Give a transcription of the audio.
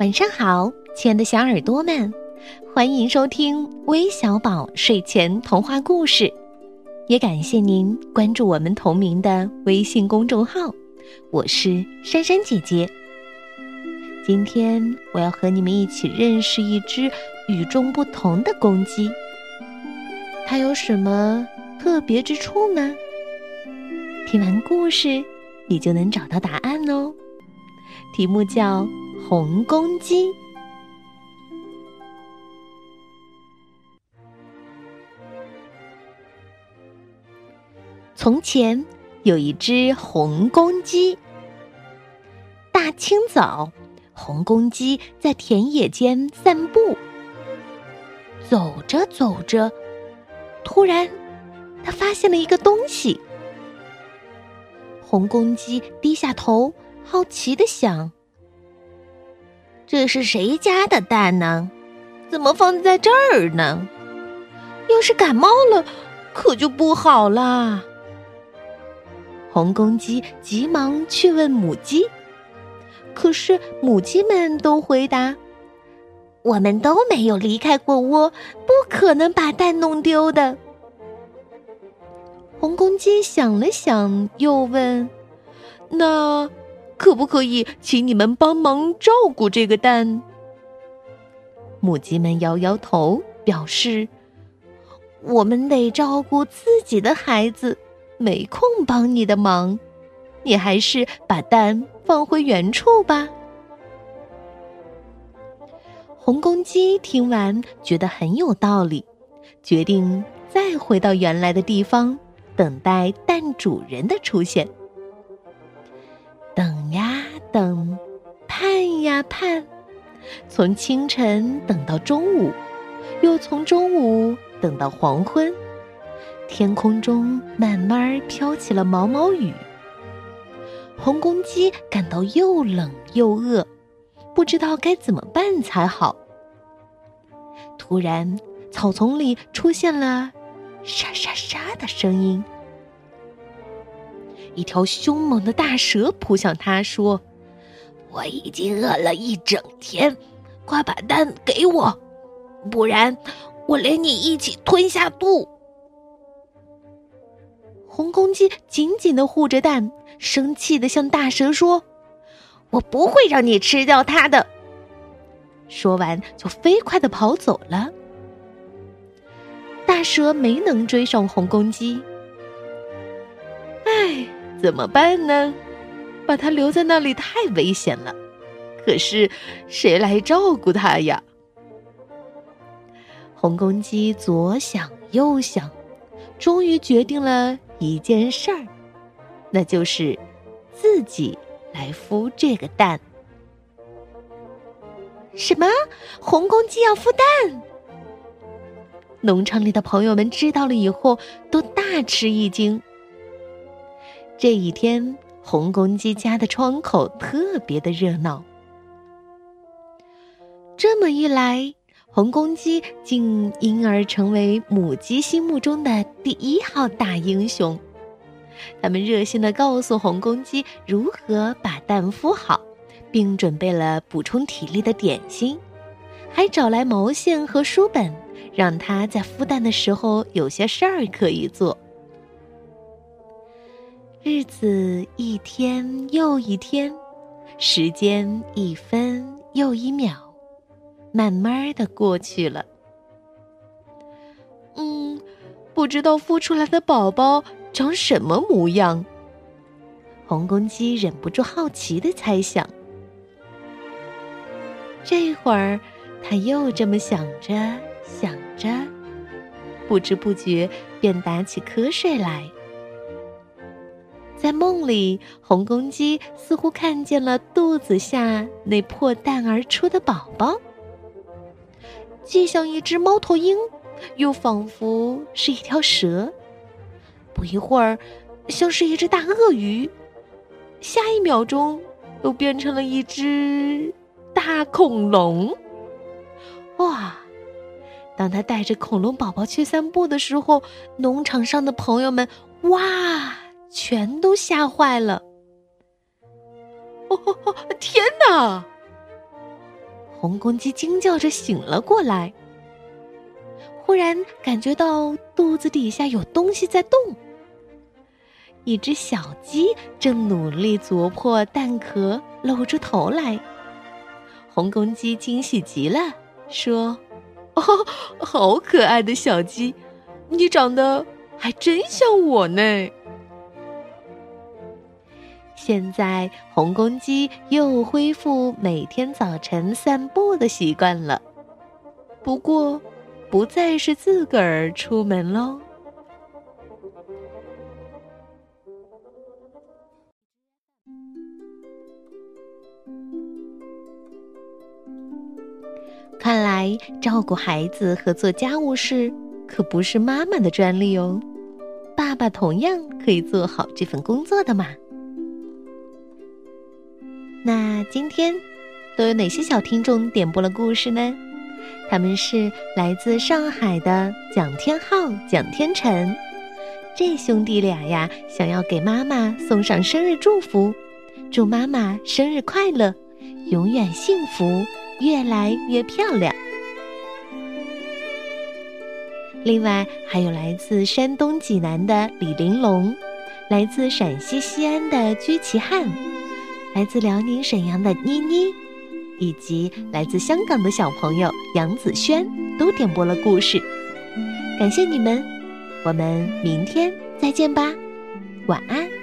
晚上好，亲爱的小耳朵们，欢迎收听微小宝睡前童话故事，也感谢您关注我们同名的微信公众号。我是珊珊姐姐。今天我要和你们一起认识一只与众不同的公鸡，它有什么特别之处呢？听完故事，你就能找到答案哦。题目叫。红公鸡。从前有一只红公鸡。大清早，红公鸡在田野间散步。走着走着，突然，它发现了一个东西。红公鸡低下头，好奇的想。这是谁家的蛋呢？怎么放在这儿呢？要是感冒了，可就不好啦。红公鸡急忙去问母鸡，可是母鸡们都回答：“我们都没有离开过窝，不可能把蛋弄丢的。”红公鸡想了想，又问：“那？”可不可以请你们帮忙照顾这个蛋？母鸡们摇摇头，表示我们得照顾自己的孩子，没空帮你的忙。你还是把蛋放回原处吧。红公鸡听完，觉得很有道理，决定再回到原来的地方，等待蛋主人的出现。等呀等，盼呀盼，从清晨等到中午，又从中午等到黄昏，天空中慢慢飘起了毛毛雨。红公鸡感到又冷又饿，不知道该怎么办才好。突然，草丛里出现了沙沙沙的声音。一条凶猛的大蛇扑向他，说：“我已经饿了一整天，快把蛋给我，不然我连你一起吞下肚。”红公鸡紧紧的护着蛋，生气的向大蛇说：“我不会让你吃掉它的。”说完，就飞快的跑走了。大蛇没能追上红公鸡。怎么办呢？把它留在那里太危险了。可是谁来照顾它呀？红公鸡左想右想，终于决定了一件事儿，那就是自己来孵这个蛋。什么？红公鸡要孵蛋？农场里的朋友们知道了以后，都大吃一惊。这一天，红公鸡家的窗口特别的热闹。这么一来，红公鸡竟因而成为母鸡心目中的第一号大英雄。他们热心的告诉红公鸡如何把蛋孵好，并准备了补充体力的点心，还找来毛线和书本，让它在孵蛋的时候有些事儿可以做。日子一天又一天，时间一分又一秒，慢慢的过去了。嗯，不知道孵出来的宝宝长什么模样。红公鸡忍不住好奇的猜想。这会儿，他又这么想着想着，不知不觉便打起瞌睡来。在梦里，红公鸡似乎看见了肚子下那破蛋而出的宝宝，既像一只猫头鹰，又仿佛是一条蛇。不一会儿，像是一只大鳄鱼，下一秒钟又变成了一只大恐龙。哇！当他带着恐龙宝宝去散步的时候，农场上的朋友们哇！全都吓坏了！哦，天哪！红公鸡惊叫着醒了过来，忽然感觉到肚子底下有东西在动。一只小鸡正努力啄破蛋壳，露出头来。红公鸡惊喜极了，说：“哦，好可爱的小鸡，你长得还真像我呢。”现在，红公鸡又恢复每天早晨散步的习惯了，不过，不再是自个儿出门喽。看来，照顾孩子和做家务事可不是妈妈的专利哦，爸爸同样可以做好这份工作的嘛。那今天都有哪些小听众点播了故事呢？他们是来自上海的蒋天浩、蒋天辰，这兄弟俩呀，想要给妈妈送上生日祝福，祝妈妈生日快乐，永远幸福，越来越漂亮。另外还有来自山东济南的李玲珑，来自陕西西安的居奇汉。来自辽宁沈阳的妮妮，以及来自香港的小朋友杨子轩，都点播了故事。感谢你们，我们明天再见吧，晚安。